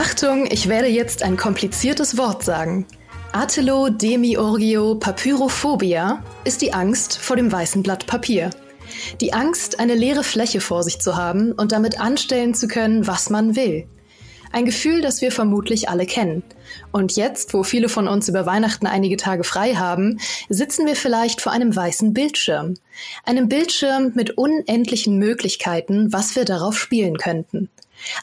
Achtung, ich werde jetzt ein kompliziertes Wort sagen. Atelodemiorgio Papyrophobia ist die Angst vor dem weißen Blatt Papier. Die Angst, eine leere Fläche vor sich zu haben und damit anstellen zu können, was man will. Ein Gefühl, das wir vermutlich alle kennen. Und jetzt, wo viele von uns über Weihnachten einige Tage frei haben, sitzen wir vielleicht vor einem weißen Bildschirm. Einem Bildschirm mit unendlichen Möglichkeiten, was wir darauf spielen könnten.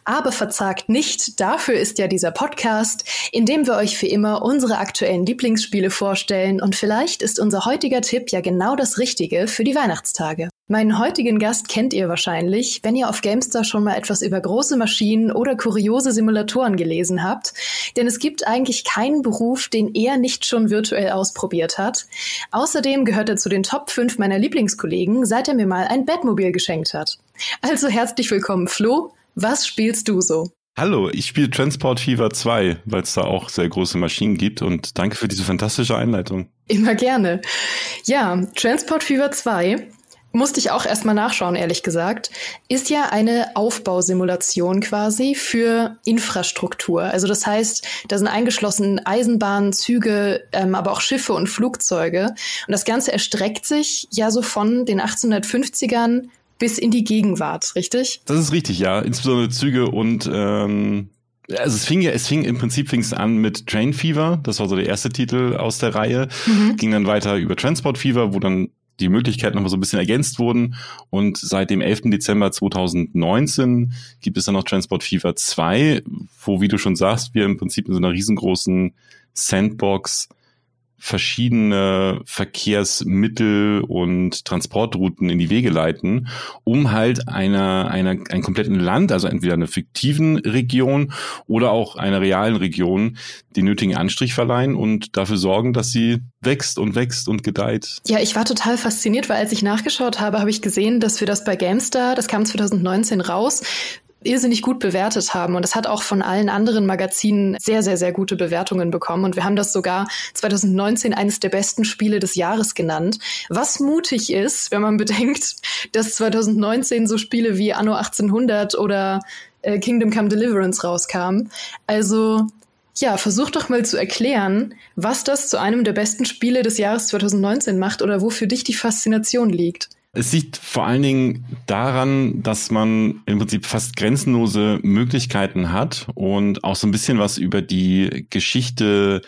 Aber verzagt nicht, dafür ist ja dieser Podcast, in dem wir euch für immer unsere aktuellen Lieblingsspiele vorstellen und vielleicht ist unser heutiger Tipp ja genau das Richtige für die Weihnachtstage. Meinen heutigen Gast kennt ihr wahrscheinlich, wenn ihr auf Gamestar schon mal etwas über große Maschinen oder kuriose Simulatoren gelesen habt, denn es gibt eigentlich keinen Beruf, den er nicht schon virtuell ausprobiert hat. Außerdem gehört er zu den Top 5 meiner Lieblingskollegen, seit er mir mal ein Batmobil geschenkt hat. Also herzlich willkommen, Flo. Was spielst du so? Hallo, ich spiele Transport Fever 2, weil es da auch sehr große Maschinen gibt und danke für diese fantastische Einleitung. Immer gerne. Ja, Transport Fever 2 musste ich auch erstmal nachschauen, ehrlich gesagt, ist ja eine Aufbausimulation quasi für Infrastruktur. Also das heißt, da sind eingeschlossen Eisenbahnen, Züge, ähm, aber auch Schiffe und Flugzeuge. Und das Ganze erstreckt sich ja so von den 1850ern bis in die Gegenwart, richtig? Das ist richtig, ja. Insbesondere Züge und ähm, also es fing ja, es fing im Prinzip fing es an mit Train Fever, das war so der erste Titel aus der Reihe, mhm. ging dann weiter über Transport Fever, wo dann die Möglichkeiten nochmal so ein bisschen ergänzt wurden. Und seit dem 11. Dezember 2019 gibt es dann noch Transport Fever 2, wo, wie du schon sagst, wir im Prinzip in so einer riesengroßen Sandbox verschiedene Verkehrsmittel und Transportrouten in die Wege leiten, um halt einer, einer, ein kompletten Land, also entweder einer fiktiven Region oder auch einer realen Region, den nötigen Anstrich verleihen und dafür sorgen, dass sie wächst und wächst und gedeiht. Ja, ich war total fasziniert, weil als ich nachgeschaut habe, habe ich gesehen, dass wir das bei GameStar, das kam 2019 raus, irrsinnig gut bewertet haben. Und es hat auch von allen anderen Magazinen sehr, sehr, sehr gute Bewertungen bekommen. Und wir haben das sogar 2019 eines der besten Spiele des Jahres genannt. Was mutig ist, wenn man bedenkt, dass 2019 so Spiele wie Anno 1800 oder äh, Kingdom Come Deliverance rauskamen. Also ja, versuch doch mal zu erklären, was das zu einem der besten Spiele des Jahres 2019 macht oder wo für dich die Faszination liegt. Es liegt vor allen Dingen daran, dass man im Prinzip fast grenzenlose Möglichkeiten hat und auch so ein bisschen was über die Geschichte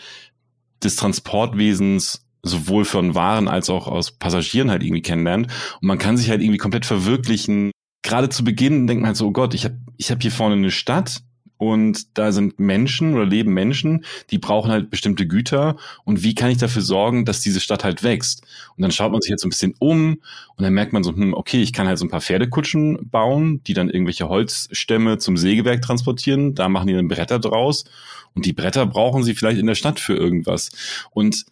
des Transportwesens sowohl von Waren als auch aus Passagieren halt irgendwie kennenlernt. Und man kann sich halt irgendwie komplett verwirklichen. Gerade zu Beginn denkt man halt so, oh Gott, ich habe ich hab hier vorne eine Stadt, und da sind Menschen oder leben Menschen, die brauchen halt bestimmte Güter und wie kann ich dafür sorgen, dass diese Stadt halt wächst? Und dann schaut man sich jetzt so ein bisschen um und dann merkt man so, hm, okay, ich kann halt so ein paar Pferdekutschen bauen, die dann irgendwelche Holzstämme zum Sägewerk transportieren, da machen die dann Bretter draus und die Bretter brauchen sie vielleicht in der Stadt für irgendwas. Und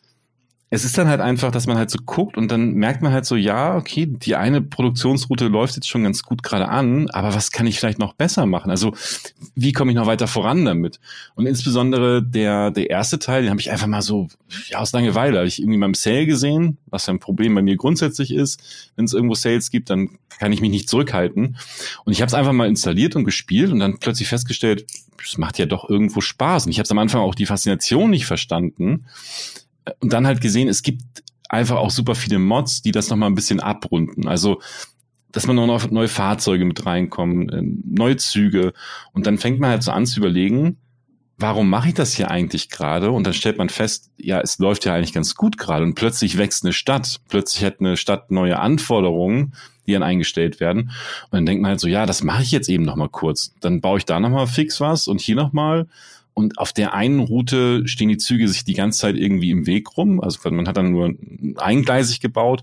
es ist dann halt einfach, dass man halt so guckt und dann merkt man halt so, ja, okay, die eine Produktionsroute läuft jetzt schon ganz gut gerade an, aber was kann ich vielleicht noch besser machen? Also wie komme ich noch weiter voran damit? Und insbesondere der, der erste Teil, den habe ich einfach mal so ja, aus Langeweile, habe ich irgendwie beim Sale gesehen, was ja ein Problem bei mir grundsätzlich ist. Wenn es irgendwo Sales gibt, dann kann ich mich nicht zurückhalten. Und ich habe es einfach mal installiert und gespielt und dann plötzlich festgestellt, es macht ja doch irgendwo Spaß. Und ich habe am Anfang auch die Faszination nicht verstanden und dann halt gesehen, es gibt einfach auch super viele Mods, die das nochmal ein bisschen abrunden. Also, dass man noch neue Fahrzeuge mit reinkommen, äh, neue Züge. Und dann fängt man halt so an zu überlegen, warum mache ich das hier eigentlich gerade? Und dann stellt man fest, ja, es läuft ja eigentlich ganz gut gerade. Und plötzlich wächst eine Stadt. Plötzlich hat eine Stadt neue Anforderungen, die dann eingestellt werden. Und dann denkt man halt so, ja, das mache ich jetzt eben nochmal kurz. Dann baue ich da nochmal fix was und hier nochmal. Und auf der einen Route stehen die Züge sich die ganze Zeit irgendwie im Weg rum. Also man hat dann nur eingleisig gebaut.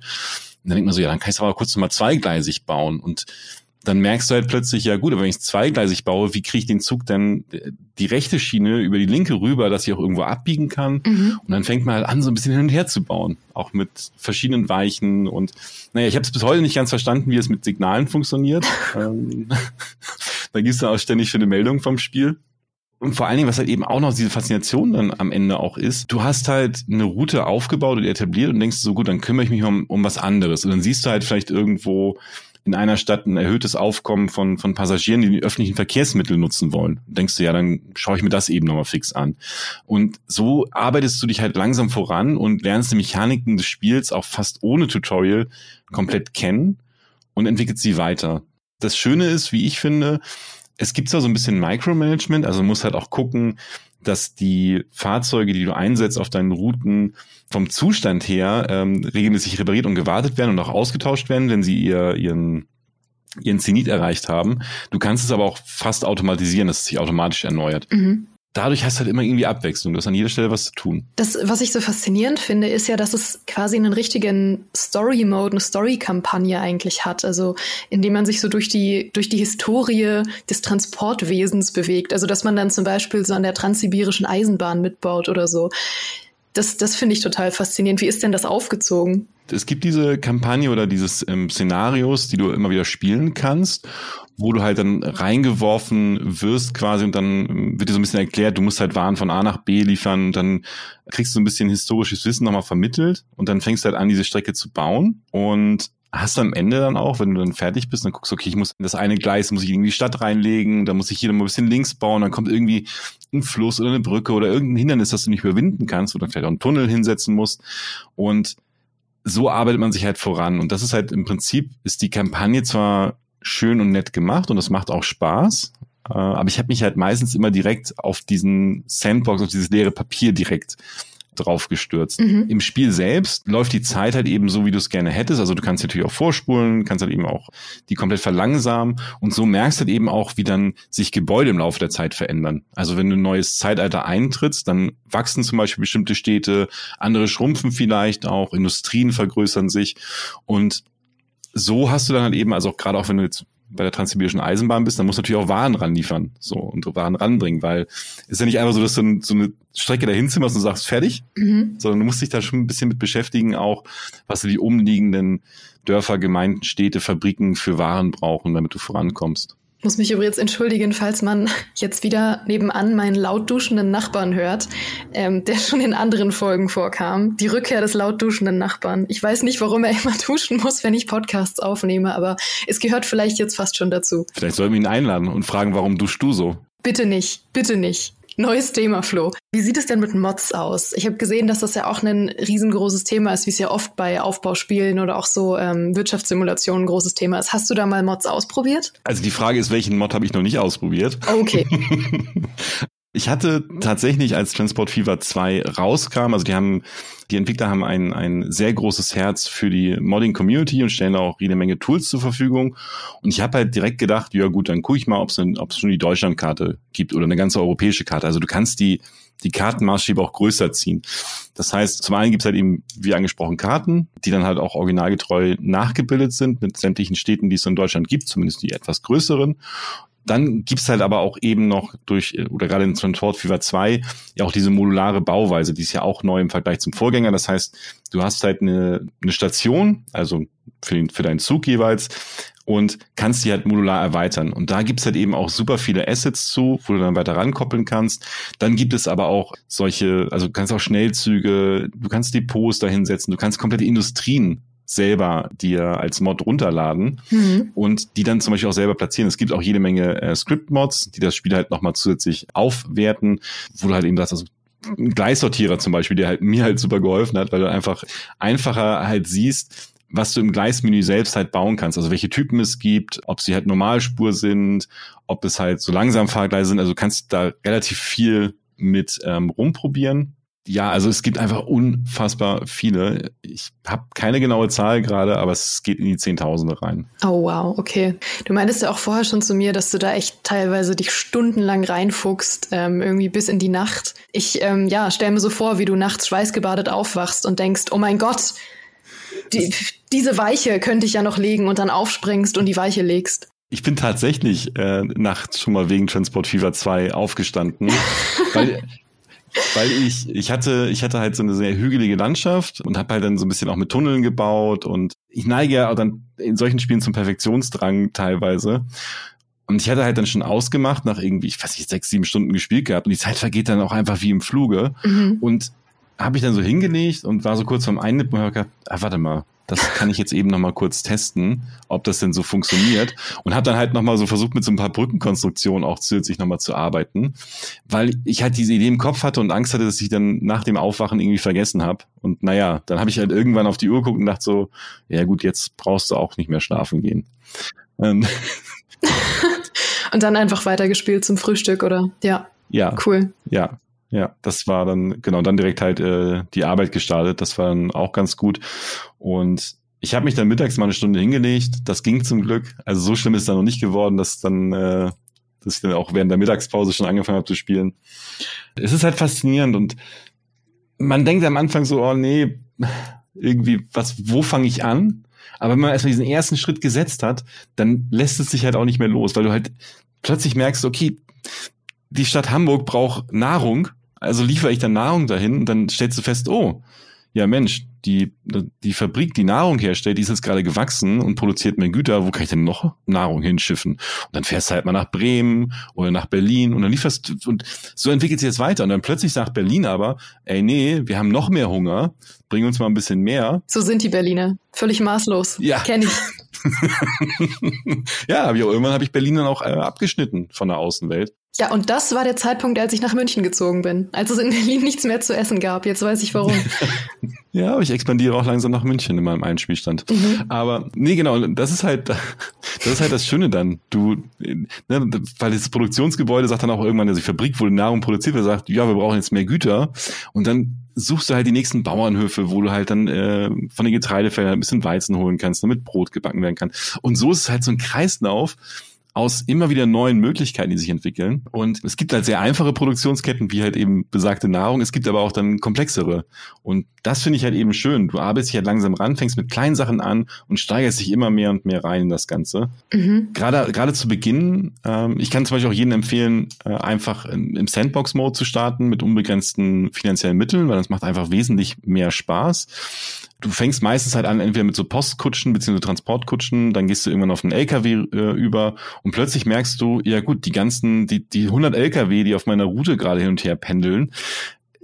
dann denkt man so, ja, dann kann ich es aber kurz nochmal zweigleisig bauen und dann merkst du halt plötzlich, ja gut, aber wenn ich es zweigleisig baue, wie kriege ich den Zug denn die rechte Schiene über die linke rüber, dass ich auch irgendwo abbiegen kann? Mhm. Und dann fängt man halt an, so ein bisschen hin und her zu bauen, auch mit verschiedenen Weichen. Und naja, ich habe es bis heute nicht ganz verstanden, wie es mit Signalen funktioniert. Ähm, da gibt's dann auch ständig für eine Meldung vom Spiel. Und vor allen Dingen, was halt eben auch noch diese Faszination dann am Ende auch ist, du hast halt eine Route aufgebaut und etabliert und denkst so, gut, dann kümmere ich mich um, um was anderes. Und dann siehst du halt vielleicht irgendwo in einer Stadt ein erhöhtes Aufkommen von, von Passagieren, die die öffentlichen Verkehrsmittel nutzen wollen. Denkst du, ja, dann schaue ich mir das eben nochmal fix an. Und so arbeitest du dich halt langsam voran und lernst die Mechaniken des Spiels auch fast ohne Tutorial komplett kennen und entwickelst sie weiter. Das Schöne ist, wie ich finde, es gibt zwar so ein bisschen Micromanagement, also muss halt auch gucken, dass die Fahrzeuge, die du einsetzt auf deinen Routen, vom Zustand her ähm, regelmäßig repariert und gewartet werden und auch ausgetauscht werden, wenn sie ihr, ihren ihren Zenit erreicht haben. Du kannst es aber auch fast automatisieren, dass es sich automatisch erneuert. Mhm dadurch hast du halt immer irgendwie Abwechslung. Du hast an jeder Stelle was zu tun. Das, was ich so faszinierend finde, ist ja, dass es quasi einen richtigen Story-Mode, eine Story-Kampagne eigentlich hat. Also, indem man sich so durch die, durch die Historie des Transportwesens bewegt. Also, dass man dann zum Beispiel so an der transsibirischen Eisenbahn mitbaut oder so. Das, das finde ich total faszinierend. Wie ist denn das aufgezogen? Es gibt diese Kampagne oder dieses ähm, Szenarios, die du immer wieder spielen kannst wo du halt dann reingeworfen wirst quasi und dann ähm, wird dir so ein bisschen erklärt, du musst halt Waren von A nach B liefern und dann kriegst du ein bisschen historisches Wissen nochmal vermittelt und dann fängst du halt an, diese Strecke zu bauen und hast du am Ende dann auch, wenn du dann fertig bist, dann guckst du, okay, ich muss das eine Gleis muss ich in die Stadt reinlegen, dann muss ich hier noch mal ein bisschen links bauen, dann kommt irgendwie ein Fluss oder eine Brücke oder irgendein Hindernis, das du nicht überwinden kannst, oder vielleicht auch einen Tunnel hinsetzen musst und so arbeitet man sich halt voran und das ist halt im Prinzip ist die Kampagne zwar schön und nett gemacht und es macht auch Spaß. Äh, aber ich habe mich halt meistens immer direkt auf diesen Sandbox, auf dieses leere Papier direkt drauf gestürzt. Mhm. Im Spiel selbst läuft die Zeit halt eben so, wie du es gerne hättest. Also du kannst natürlich auch vorspulen, kannst halt eben auch die komplett verlangsamen und so merkst halt eben auch, wie dann sich Gebäude im Laufe der Zeit verändern. Also wenn du ein neues Zeitalter eintrittst, dann wachsen zum Beispiel bestimmte Städte, andere schrumpfen vielleicht auch, Industrien vergrößern sich und so hast du dann halt eben, also auch gerade auch wenn du jetzt bei der Transsibirischen Eisenbahn bist, dann musst du natürlich auch Waren ranliefern, so und Waren ranbringen, weil es ist ja nicht einfach so, dass du so eine Strecke dahin zimmerst und sagst fertig, mhm. sondern du musst dich da schon ein bisschen mit beschäftigen, auch was die umliegenden Dörfer, Gemeinden, Städte, Fabriken für Waren brauchen, damit du vorankommst muss mich übrigens entschuldigen, falls man jetzt wieder nebenan meinen laut duschenden Nachbarn hört, ähm, der schon in anderen Folgen vorkam. Die Rückkehr des laut duschenden Nachbarn. Ich weiß nicht, warum er immer duschen muss, wenn ich Podcasts aufnehme, aber es gehört vielleicht jetzt fast schon dazu. Vielleicht sollten wir ihn einladen und fragen, warum duschst du so? Bitte nicht, bitte nicht. Neues Thema, Flo. Wie sieht es denn mit Mods aus? Ich habe gesehen, dass das ja auch ein riesengroßes Thema ist, wie es ja oft bei Aufbauspielen oder auch so ähm, Wirtschaftssimulationen ein großes Thema ist. Hast du da mal Mods ausprobiert? Also die Frage ist, welchen Mod habe ich noch nicht ausprobiert? Okay. Ich hatte tatsächlich, als Transport Fever 2 rauskam, also die haben, die Entwickler haben ein, ein sehr großes Herz für die Modding-Community und stellen auch jede Menge Tools zur Verfügung. Und ich habe halt direkt gedacht, ja gut, dann gucke ich mal, ob es schon die Deutschlandkarte gibt oder eine ganze europäische Karte. Also du kannst die, die Kartenmaßstäbe auch größer ziehen. Das heißt, zum einen gibt es halt eben, wie angesprochen, Karten, die dann halt auch originalgetreu nachgebildet sind mit sämtlichen Städten, die es in Deutschland gibt, zumindest die etwas größeren. Dann gibt's halt aber auch eben noch durch, oder gerade in Transport Fever 2, ja auch diese modulare Bauweise, die ist ja auch neu im Vergleich zum Vorgänger. Das heißt, du hast halt eine, eine Station, also für, den, für deinen Zug jeweils, und kannst die halt modular erweitern. Und da gibt's halt eben auch super viele Assets zu, wo du dann weiter rankoppeln kannst. Dann gibt es aber auch solche, also du kannst auch Schnellzüge, du kannst Depots da hinsetzen, du kannst komplette Industrien selber dir als Mod runterladen mhm. und die dann zum Beispiel auch selber platzieren. Es gibt auch jede Menge äh, Script-Mods, die das Spiel halt nochmal zusätzlich aufwerten, wo du halt eben sagst, also ein Gleissortierer zum Beispiel, der halt mir halt super geholfen hat, weil du einfach einfacher halt siehst, was du im Gleismenü selbst halt bauen kannst. Also welche Typen es gibt, ob sie halt Normalspur sind, ob es halt so langsam Fahrgleise sind. Also du kannst da relativ viel mit ähm, rumprobieren ja, also es gibt einfach unfassbar viele. Ich habe keine genaue Zahl gerade, aber es geht in die Zehntausende rein. Oh wow, okay. Du meintest ja auch vorher schon zu mir, dass du da echt teilweise dich stundenlang reinfuchst, ähm, irgendwie bis in die Nacht. Ich ähm, ja, stell mir so vor, wie du nachts schweißgebadet aufwachst und denkst, oh mein Gott, die, diese Weiche könnte ich ja noch legen und dann aufspringst und die Weiche legst. Ich bin tatsächlich äh, nachts schon mal wegen Transport Fever 2 aufgestanden, weil weil ich ich hatte ich hatte halt so eine sehr hügelige Landschaft und habe halt dann so ein bisschen auch mit Tunneln gebaut und ich neige ja auch dann in solchen Spielen zum Perfektionsdrang teilweise. Und ich hatte halt dann schon ausgemacht, nach irgendwie, ich weiß nicht, sechs, sieben Stunden gespielt gehabt. Und die Zeit vergeht dann auch einfach wie im Fluge. Mhm. Und habe ich dann so hingelegt und war so kurz vorm Einnippen und habe gedacht, ah, warte mal, das kann ich jetzt eben noch mal kurz testen, ob das denn so funktioniert. Und habe dann halt noch mal so versucht, mit so ein paar Brückenkonstruktionen auch zusätzlich noch mal zu arbeiten, weil ich halt diese Idee im Kopf hatte und Angst hatte, dass ich dann nach dem Aufwachen irgendwie vergessen habe. Und naja, dann habe ich halt irgendwann auf die Uhr geguckt und dachte so, ja gut, jetzt brauchst du auch nicht mehr schlafen gehen. und dann einfach weitergespielt zum Frühstück, oder? Ja. Ja. Cool. Ja. Ja, das war dann, genau, dann direkt halt äh, die Arbeit gestartet. Das war dann auch ganz gut. Und ich habe mich dann mittags mal eine Stunde hingelegt. Das ging zum Glück. Also so schlimm ist dann noch nicht geworden, dass dann, äh, dass ich dann auch während der Mittagspause schon angefangen habe zu spielen. Es ist halt faszinierend und man denkt am Anfang so, oh nee, irgendwie, was, wo fange ich an? Aber wenn man erstmal diesen ersten Schritt gesetzt hat, dann lässt es sich halt auch nicht mehr los, weil du halt plötzlich merkst, okay, die Stadt Hamburg braucht Nahrung, also liefere ich dann Nahrung dahin und dann stellst du fest, oh, ja Mensch, die, die Fabrik, die Nahrung herstellt, die ist jetzt gerade gewachsen und produziert mehr Güter, wo kann ich denn noch Nahrung hinschiffen? Und dann fährst du halt mal nach Bremen oder nach Berlin und dann lieferst du, und so entwickelt sich jetzt weiter. Und dann plötzlich sagt Berlin aber, ey nee, wir haben noch mehr Hunger, bring uns mal ein bisschen mehr. So sind die Berliner. Völlig maßlos. Ja. Kenn ich. ja, aber irgendwann habe ich Berlin dann auch äh, abgeschnitten von der Außenwelt. Ja, und das war der Zeitpunkt, als ich nach München gezogen bin. Als es in Berlin nichts mehr zu essen gab. Jetzt weiß ich warum. ja, aber ich expandiere auch langsam nach München in meinem Einspielstand. Mhm. Aber nee, genau, das ist halt, das ist halt das Schöne dann. Du, ne, weil das Produktionsgebäude sagt dann auch irgendwann, dass die Fabrik, wo die Nahrung produziert wird, sagt, ja, wir brauchen jetzt mehr Güter. Und dann suchst du halt die nächsten Bauernhöfe, wo du halt dann äh, von den Getreidefeldern ein bisschen Weizen holen kannst, damit Brot gebacken werden kann. Und so ist es halt so ein Kreislauf, aus immer wieder neuen Möglichkeiten, die sich entwickeln. Und es gibt halt sehr einfache Produktionsketten, wie halt eben besagte Nahrung. Es gibt aber auch dann komplexere. Und das finde ich halt eben schön. Du arbeitest dich halt langsam ran, fängst mit kleinen Sachen an und steigerst dich immer mehr und mehr rein in das Ganze. Mhm. Gerade, gerade zu Beginn, ähm, ich kann zum Beispiel auch jedem empfehlen, äh, einfach im Sandbox-Mode zu starten mit unbegrenzten finanziellen Mitteln, weil das macht einfach wesentlich mehr Spaß du fängst meistens halt an, entweder mit so Postkutschen bzw. Transportkutschen, dann gehst du irgendwann auf einen LKW äh, über und plötzlich merkst du, ja gut, die ganzen, die, die 100 LKW, die auf meiner Route gerade hin und her pendeln,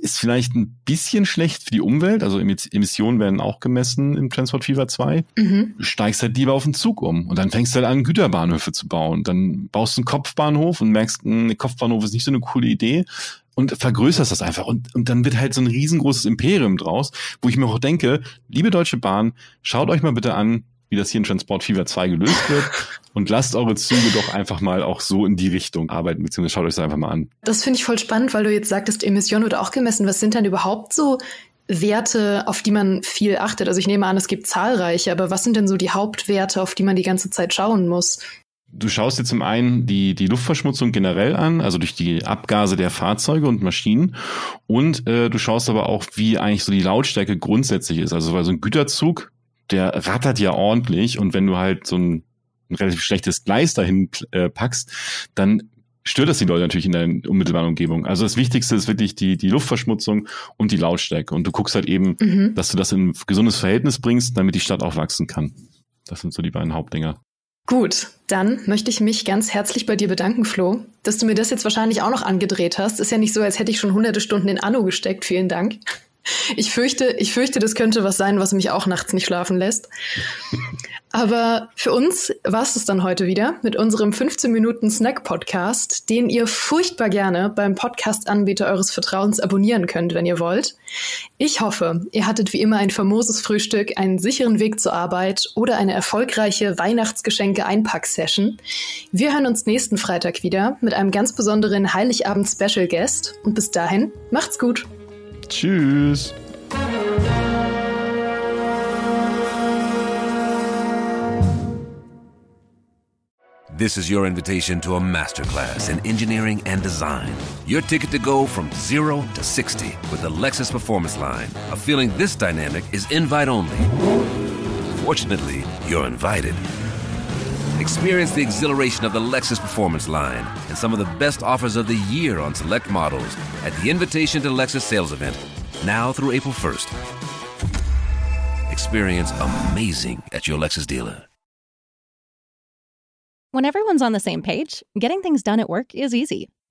ist vielleicht ein bisschen schlecht für die Umwelt, also Emissionen werden auch gemessen im Transport Fever 2. Mhm. Steigst halt lieber auf den Zug um und dann fängst du halt an, Güterbahnhöfe zu bauen. Dann baust du einen Kopfbahnhof und merkst, ein Kopfbahnhof ist nicht so eine coole Idee und vergrößerst das einfach. Und, und dann wird halt so ein riesengroßes Imperium draus, wo ich mir auch denke, liebe Deutsche Bahn, schaut euch mal bitte an, wie das hier in Transport Fever 2 gelöst wird und lasst eure Züge doch einfach mal auch so in die Richtung arbeiten, beziehungsweise schaut euch das einfach mal an. Das finde ich voll spannend, weil du jetzt sagtest, Emissionen wird auch gemessen. Was sind denn überhaupt so Werte, auf die man viel achtet? Also ich nehme an, es gibt zahlreiche, aber was sind denn so die Hauptwerte, auf die man die ganze Zeit schauen muss? Du schaust dir zum einen die, die Luftverschmutzung generell an, also durch die Abgase der Fahrzeuge und Maschinen. Und äh, du schaust aber auch, wie eigentlich so die Lautstärke grundsätzlich ist. Also weil so ein Güterzug, der rattert ja ordentlich. Und wenn du halt so ein, ein relativ schlechtes Gleis dahin äh, packst, dann stört das die Leute natürlich in der unmittelbaren Umgebung. Also das Wichtigste ist wirklich die, die Luftverschmutzung und die Lautstärke. Und du guckst halt eben, mhm. dass du das in ein gesundes Verhältnis bringst, damit die Stadt auch wachsen kann. Das sind so die beiden Hauptdinger. Gut, dann möchte ich mich ganz herzlich bei dir bedanken, Flo, dass du mir das jetzt wahrscheinlich auch noch angedreht hast. Ist ja nicht so, als hätte ich schon hunderte Stunden in Anno gesteckt. Vielen Dank. Ich fürchte, ich fürchte, das könnte was sein, was mich auch nachts nicht schlafen lässt. Aber für uns war es dann heute wieder mit unserem 15 Minuten Snack-Podcast, den ihr furchtbar gerne beim Podcast-Anbieter eures Vertrauens abonnieren könnt, wenn ihr wollt. Ich hoffe, ihr hattet wie immer ein famoses Frühstück, einen sicheren Weg zur Arbeit oder eine erfolgreiche Weihnachtsgeschenke-Einpack-Session. Wir hören uns nächsten Freitag wieder mit einem ganz besonderen Heiligabend-Special-Guest. Und bis dahin, macht's gut! Tschüss. This is your invitation to a masterclass in engineering and design. Your ticket to go from zero to 60 with the Lexus Performance Line. A feeling this dynamic is invite only. Fortunately, you're invited. Experience the exhilaration of the Lexus Performance line and some of the best offers of the year on select models at the Invitation to Lexus sales event, now through April 1st. Experience amazing at your Lexus dealer. When everyone's on the same page, getting things done at work is easy.